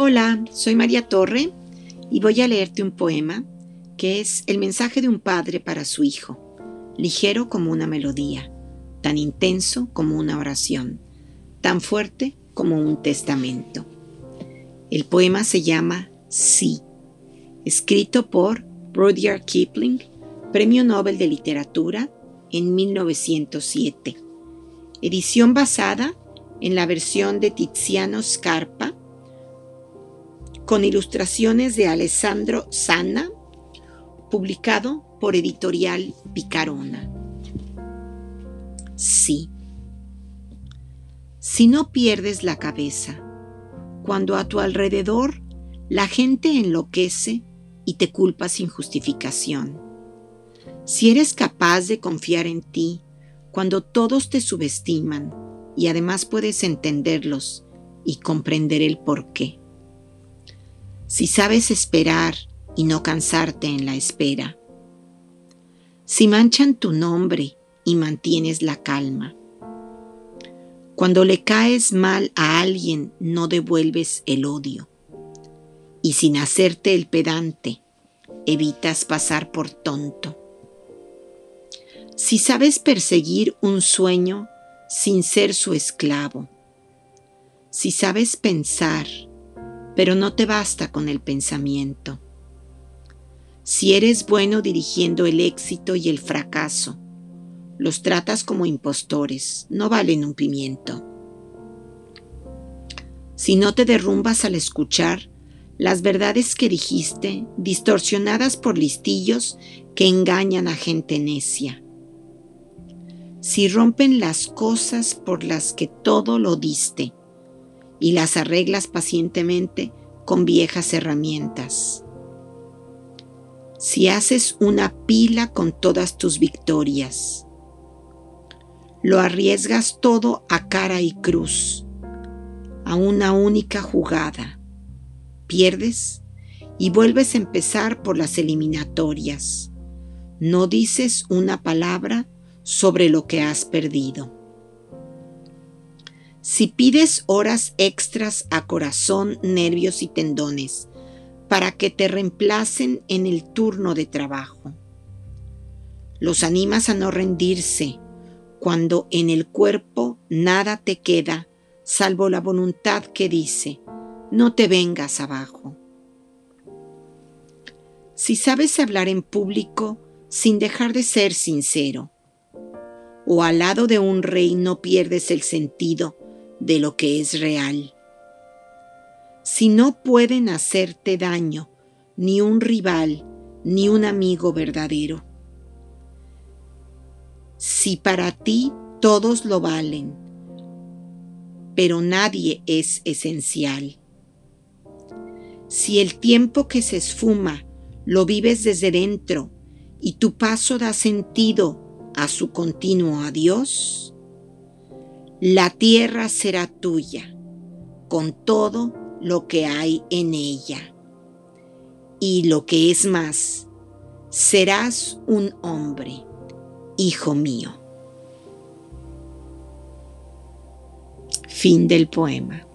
Hola, soy María Torre y voy a leerte un poema que es el mensaje de un padre para su hijo, ligero como una melodía, tan intenso como una oración, tan fuerte como un testamento. El poema se llama Sí, escrito por Rudyard Kipling, Premio Nobel de Literatura en 1907. Edición basada en la versión de Tiziano Scarpa, con ilustraciones de Alessandro Sanna, publicado por Editorial Picarona. Sí. Si no pierdes la cabeza, cuando a tu alrededor la gente enloquece y te culpa sin justificación. Si eres capaz de confiar en ti cuando todos te subestiman y además puedes entenderlos y comprender el por qué. Si sabes esperar y no cansarte en la espera. Si manchan tu nombre y mantienes la calma. Cuando le caes mal a alguien no devuelves el odio y sin hacerte el pedante, evitas pasar por tonto. Si sabes perseguir un sueño sin ser su esclavo, si sabes pensar, pero no te basta con el pensamiento, si eres bueno dirigiendo el éxito y el fracaso, los tratas como impostores, no valen un pimiento. Si no te derrumbas al escuchar las verdades que dijiste, distorsionadas por listillos que engañan a gente necia. Si rompen las cosas por las que todo lo diste y las arreglas pacientemente con viejas herramientas. Si haces una pila con todas tus victorias. Lo arriesgas todo a cara y cruz, a una única jugada pierdes y vuelves a empezar por las eliminatorias. No dices una palabra sobre lo que has perdido. Si pides horas extras a corazón, nervios y tendones para que te reemplacen en el turno de trabajo. Los animas a no rendirse cuando en el cuerpo nada te queda salvo la voluntad que dice, no te vengas abajo. Si sabes hablar en público sin dejar de ser sincero, o al lado de un rey no pierdes el sentido de lo que es real. Si no pueden hacerte daño ni un rival ni un amigo verdadero. Si para ti todos lo valen, pero nadie es esencial si el tiempo que se esfuma lo vives desde dentro y tu paso da sentido a su continuo adiós, la tierra será tuya con todo lo que hay en ella. Y lo que es más, serás un hombre, hijo mío. Fin del poema.